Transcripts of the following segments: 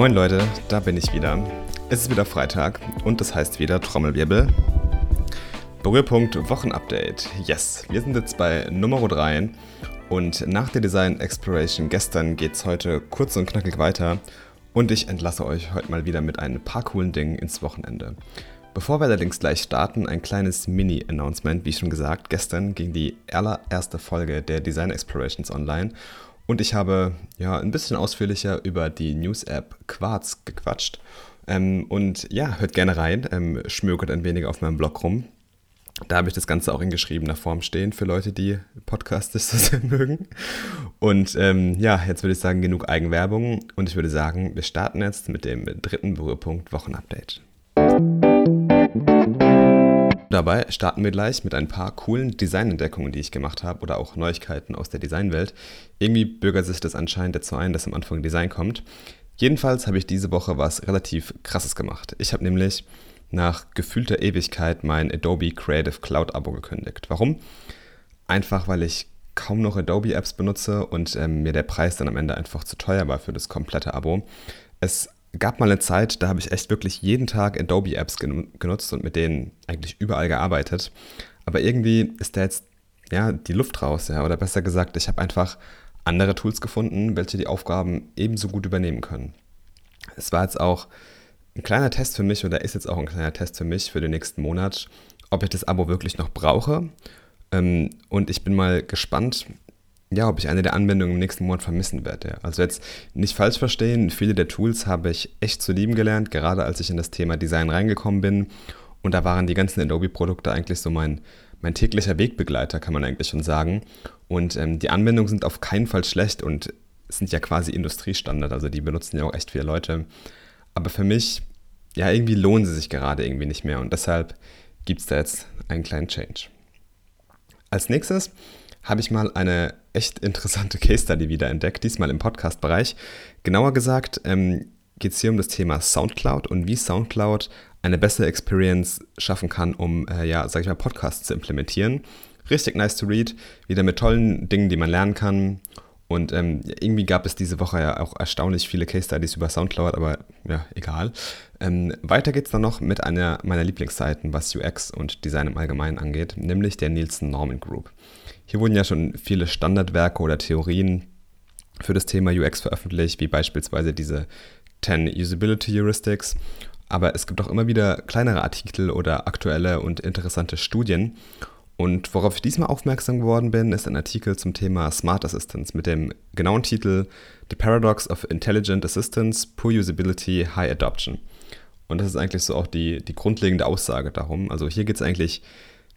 Moin Leute, da bin ich wieder. Es ist wieder Freitag und das heißt wieder Trommelwirbel. Berührpunkt Wochenupdate. Yes, wir sind jetzt bei Nummer 3 und nach der Design Exploration gestern geht es heute kurz und knackig weiter und ich entlasse euch heute mal wieder mit ein paar coolen Dingen ins Wochenende. Bevor wir allerdings gleich starten, ein kleines Mini-Announcement. Wie schon gesagt, gestern ging die allererste Folge der Design Explorations online und ich habe ja ein bisschen ausführlicher über die News-App Quartz gequatscht. Ähm, und ja, hört gerne rein, ähm, schmökert ein wenig auf meinem Blog rum. Da habe ich das Ganze auch in geschriebener Form stehen für Leute, die Podcasts so sehr mögen. Und ähm, ja, jetzt würde ich sagen, genug Eigenwerbung. Und ich würde sagen, wir starten jetzt mit dem dritten Berührpunkt Wochenupdate. Dabei starten wir gleich mit ein paar coolen Designentdeckungen, die ich gemacht habe oder auch Neuigkeiten aus der Designwelt. Irgendwie bürgert sich das anscheinend dazu ein, dass am Anfang Design kommt. Jedenfalls habe ich diese Woche was relativ krasses gemacht. Ich habe nämlich nach gefühlter Ewigkeit mein Adobe Creative Cloud Abo gekündigt. Warum? Einfach weil ich kaum noch Adobe Apps benutze und ähm, mir der Preis dann am Ende einfach zu teuer war für das komplette Abo. Es gab mal eine Zeit, da habe ich echt wirklich jeden Tag Adobe-Apps genutzt und mit denen eigentlich überall gearbeitet. Aber irgendwie ist da jetzt ja, die Luft raus, ja. Oder besser gesagt, ich habe einfach andere Tools gefunden, welche die Aufgaben ebenso gut übernehmen können. Es war jetzt auch ein kleiner Test für mich oder ist jetzt auch ein kleiner Test für mich für den nächsten Monat, ob ich das Abo wirklich noch brauche. Ähm, und ich bin mal gespannt, ja, ob ich eine der Anwendungen im nächsten Monat vermissen werde. Also jetzt nicht falsch verstehen, viele der Tools habe ich echt zu lieben gelernt, gerade als ich in das Thema Design reingekommen bin. Und da waren die ganzen Adobe-Produkte eigentlich so mein, mein täglicher Wegbegleiter, kann man eigentlich schon sagen. Und ähm, die Anwendungen sind auf keinen Fall schlecht und sind ja quasi Industriestandard, also die benutzen ja auch echt viele Leute. Aber für mich, ja, irgendwie lohnen sie sich gerade irgendwie nicht mehr und deshalb gibt es da jetzt einen kleinen Change. Als nächstes habe ich mal eine echt interessante Case Study wieder entdeckt, diesmal im Podcast-Bereich. Genauer gesagt ähm, geht es hier um das Thema Soundcloud und wie Soundcloud eine bessere Experience schaffen kann, um, äh, ja, sag ich mal, Podcasts zu implementieren. Richtig nice to read, wieder mit tollen Dingen, die man lernen kann. Und ähm, irgendwie gab es diese Woche ja auch erstaunlich viele Case Studies über Soundcloud, aber ja, egal. Ähm, weiter es dann noch mit einer meiner Lieblingsseiten, was UX und Design im Allgemeinen angeht, nämlich der Nielsen Norman Group. Hier wurden ja schon viele Standardwerke oder Theorien für das Thema UX veröffentlicht, wie beispielsweise diese 10 Usability Heuristics. Aber es gibt auch immer wieder kleinere Artikel oder aktuelle und interessante Studien. Und worauf ich diesmal aufmerksam geworden bin, ist ein Artikel zum Thema Smart Assistance mit dem genauen Titel The Paradox of Intelligent Assistance, Poor Usability, High Adoption. Und das ist eigentlich so auch die, die grundlegende Aussage darum. Also hier geht es eigentlich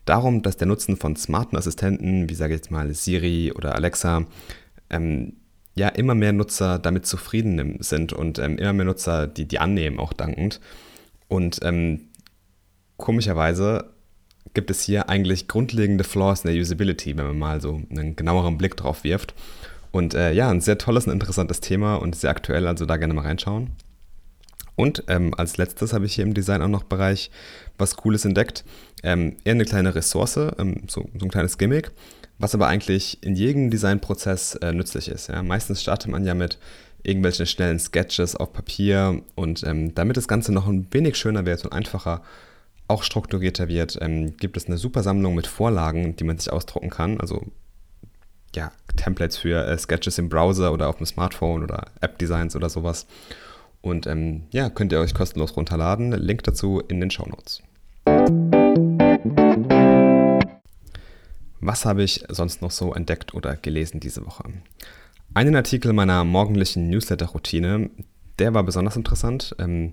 darum, dass der Nutzen von smarten Assistenten, wie sage ich jetzt mal Siri oder Alexa, ähm, ja immer mehr Nutzer damit zufrieden sind und ähm, immer mehr Nutzer, die die annehmen, auch dankend. Und ähm, komischerweise gibt es hier eigentlich grundlegende Flaws in der Usability, wenn man mal so einen genaueren Blick drauf wirft. Und äh, ja, ein sehr tolles und interessantes Thema und sehr aktuell, also da gerne mal reinschauen. Und ähm, als letztes habe ich hier im Design auch noch Bereich was Cooles entdeckt. Ähm, eher eine kleine Ressource, ähm, so, so, ein kleines Gimmick, was aber eigentlich in jedem Designprozess äh, nützlich ist. Ja? Meistens startet man ja mit irgendwelchen schnellen Sketches auf Papier und ähm, damit das Ganze noch ein wenig schöner wird und einfacher, auch strukturierter wird, ähm, gibt es eine super Sammlung mit Vorlagen, die man sich ausdrucken kann. Also ja, Templates für äh, Sketches im Browser oder auf dem Smartphone oder App-Designs oder sowas. Und ähm, ja, könnt ihr euch kostenlos runterladen. Link dazu in den Show Notes. Was habe ich sonst noch so entdeckt oder gelesen diese Woche? Einen Artikel meiner morgendlichen Newsletter-Routine, der war besonders interessant. Ähm,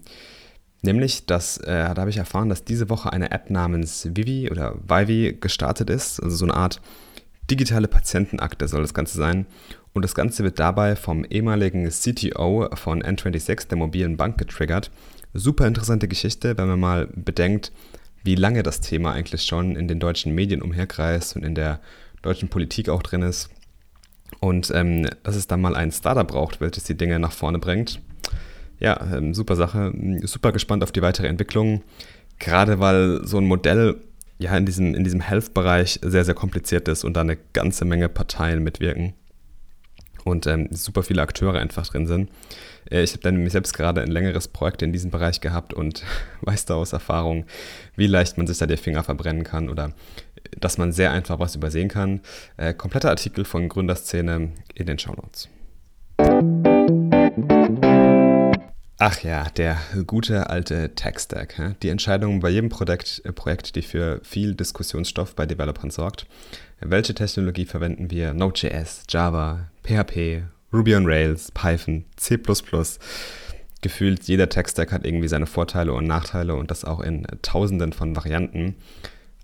nämlich, dass, äh, da habe ich erfahren, dass diese Woche eine App namens Vivi oder Vivi gestartet ist. Also so eine Art digitale Patientenakte soll das Ganze sein. Und das Ganze wird dabei vom ehemaligen CTO von N26, der mobilen Bank, getriggert. Super interessante Geschichte, wenn man mal bedenkt, wie lange das Thema eigentlich schon in den deutschen Medien umherkreist und in der deutschen Politik auch drin ist. Und ähm, dass es da mal ein Startup braucht, welches die Dinge nach vorne bringt. Ja, ähm, super Sache. Super gespannt auf die weitere Entwicklung. Gerade weil so ein Modell ja in diesem, in diesem Health-Bereich sehr, sehr kompliziert ist und da eine ganze Menge Parteien mitwirken. und ähm, super viele Akteure einfach drin sind. Äh, ich habe dann nämlich selbst gerade ein längeres Projekt in diesem Bereich gehabt und weiß da aus Erfahrung, wie leicht man sich da die Finger verbrennen kann oder dass man sehr einfach was übersehen kann. Äh, kompletter Artikel von Gründerszene in den Shownotes. Ach ja, der gute alte Tech-Stack. Die Entscheidung bei jedem Projekt, äh, Projekt, die für viel Diskussionsstoff bei Developern sorgt. Welche Technologie verwenden wir? Node.js, Java, PHP, Ruby on Rails, Python, C++. Gefühlt jeder Tech-Stack hat irgendwie seine Vorteile und Nachteile und das auch in tausenden von Varianten.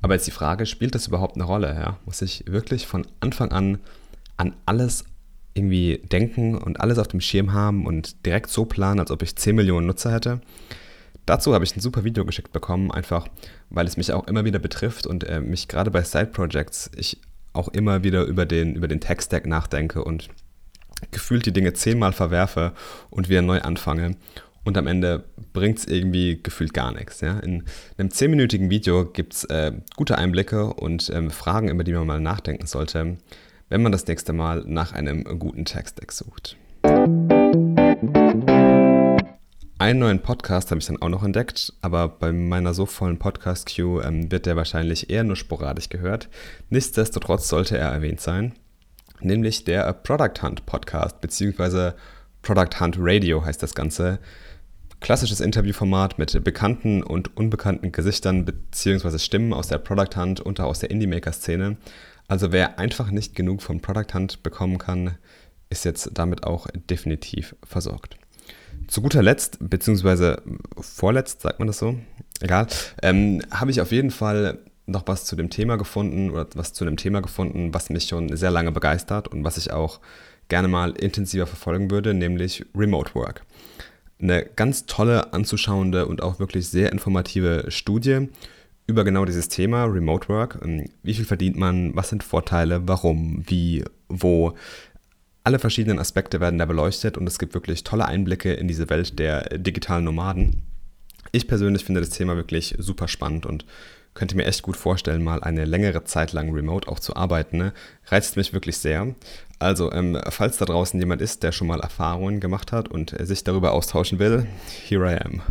Aber jetzt die Frage, spielt das überhaupt eine Rolle? Ja? Muss ich wirklich von Anfang an an alles irgendwie denken und alles auf dem Schirm haben und direkt so planen, als ob ich 10 Millionen Nutzer hätte? Dazu habe ich ein super Video geschickt bekommen, einfach weil es mich auch immer wieder betrifft und äh, mich gerade bei Side-Projects ich auch immer wieder über den, über den Tech-Stack nachdenke und gefühlt die Dinge zehnmal verwerfe und wieder neu anfange und am Ende bringt es irgendwie gefühlt gar nichts. Ja? In einem zehnminütigen Video gibt es äh, gute Einblicke und ähm, Fragen, über die man mal nachdenken sollte, wenn man das nächste Mal nach einem guten Text-Deck sucht. Einen neuen Podcast habe ich dann auch noch entdeckt, aber bei meiner so vollen Podcast-Queue ähm, wird der wahrscheinlich eher nur sporadisch gehört. Nichtsdestotrotz sollte er erwähnt sein, nämlich der Product Hunt Podcast, beziehungsweise Product Hunt Radio heißt das Ganze klassisches Interviewformat mit bekannten und unbekannten Gesichtern bzw. Stimmen aus der Product Hunt und auch aus der Indie-Maker-Szene. Also wer einfach nicht genug von Product Hunt bekommen kann, ist jetzt damit auch definitiv versorgt. Zu guter Letzt, beziehungsweise vorletzt, sagt man das so, egal, ähm, habe ich auf jeden Fall noch was zu dem Thema gefunden oder was zu einem Thema gefunden, was mich schon sehr lange begeistert und was ich auch gerne mal intensiver verfolgen würde, nämlich Remote Work. Eine ganz tolle, anzuschauende und auch wirklich sehr informative Studie über genau dieses Thema Remote Work. Ähm, wie viel verdient man? Was sind Vorteile? Warum? Wie? Wo? Alle verschiedenen Aspekte werden da beleuchtet und es gibt wirklich tolle Einblicke in diese Welt der digitalen Nomaden. Ich persönlich finde das Thema wirklich super spannend und könnte mir echt gut vorstellen, mal eine längere Zeit lang remote auch zu arbeiten. Ne? Reizt mich wirklich sehr. Also, ähm, falls da draußen jemand ist, der schon mal Erfahrungen gemacht hat und sich darüber austauschen will, here I am.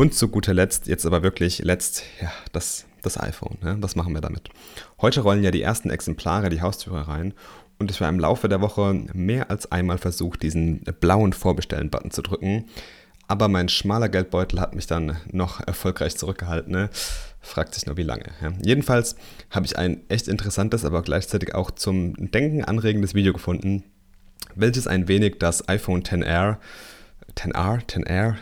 Und zu guter Letzt, jetzt aber wirklich letzt, ja, das, das iPhone. Ne? Was machen wir damit? Heute rollen ja die ersten Exemplare die Haustüre rein und ich war im Laufe der Woche mehr als einmal versucht, diesen blauen Vorbestellen-Button zu drücken aber mein schmaler Geldbeutel hat mich dann noch erfolgreich zurückgehalten. Ne? Fragt sich nur, wie lange. Ja. Jedenfalls habe ich ein echt interessantes, aber gleichzeitig auch zum Denken anregendes Video gefunden, welches ein wenig das iPhone XR, XR, XR,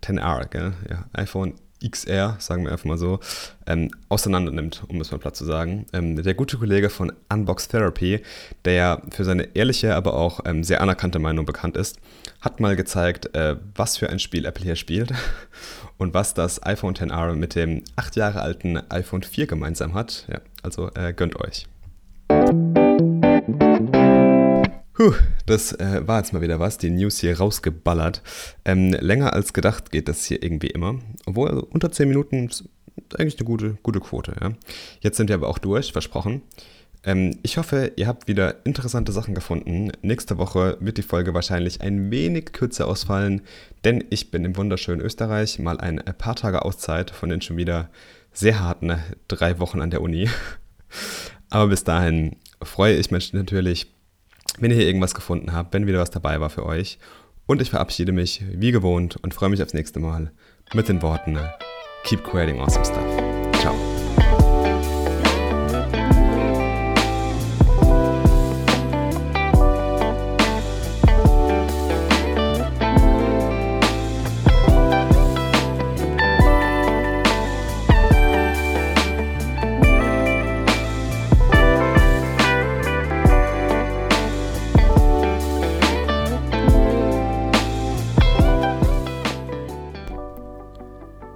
XR, gell? Ja, iPhone XR, sagen wir einfach mal so, ähm, auseinander nimmt, um es mal platt zu sagen. Ähm, der gute Kollege von Unbox Therapy, der für seine ehrliche, aber auch ähm, sehr anerkannte Meinung bekannt ist, hat mal gezeigt, äh, was für ein Spiel Apple hier spielt und was das iPhone XR mit dem acht Jahre alten iPhone 4 gemeinsam hat. Ja, also äh, gönnt euch. Puh, das äh, war jetzt mal wieder was, die News hier rausgeballert. Ähm, länger als gedacht geht das hier irgendwie immer. Obwohl also unter 10 Minuten ist eigentlich eine gute, gute Quote. Ja. Jetzt sind wir aber auch durch, versprochen. Ähm, ich hoffe, ihr habt wieder interessante Sachen gefunden. Nächste Woche wird die Folge wahrscheinlich ein wenig kürzer ausfallen, denn ich bin im wunderschönen Österreich mal ein paar Tage Auszeit von den schon wieder sehr harten drei Wochen an der Uni. Aber bis dahin freue ich mich natürlich wenn ihr hier irgendwas gefunden habt, wenn wieder was dabei war für euch. Und ich verabschiede mich wie gewohnt und freue mich aufs nächste Mal mit den Worten Keep creating awesome stuff.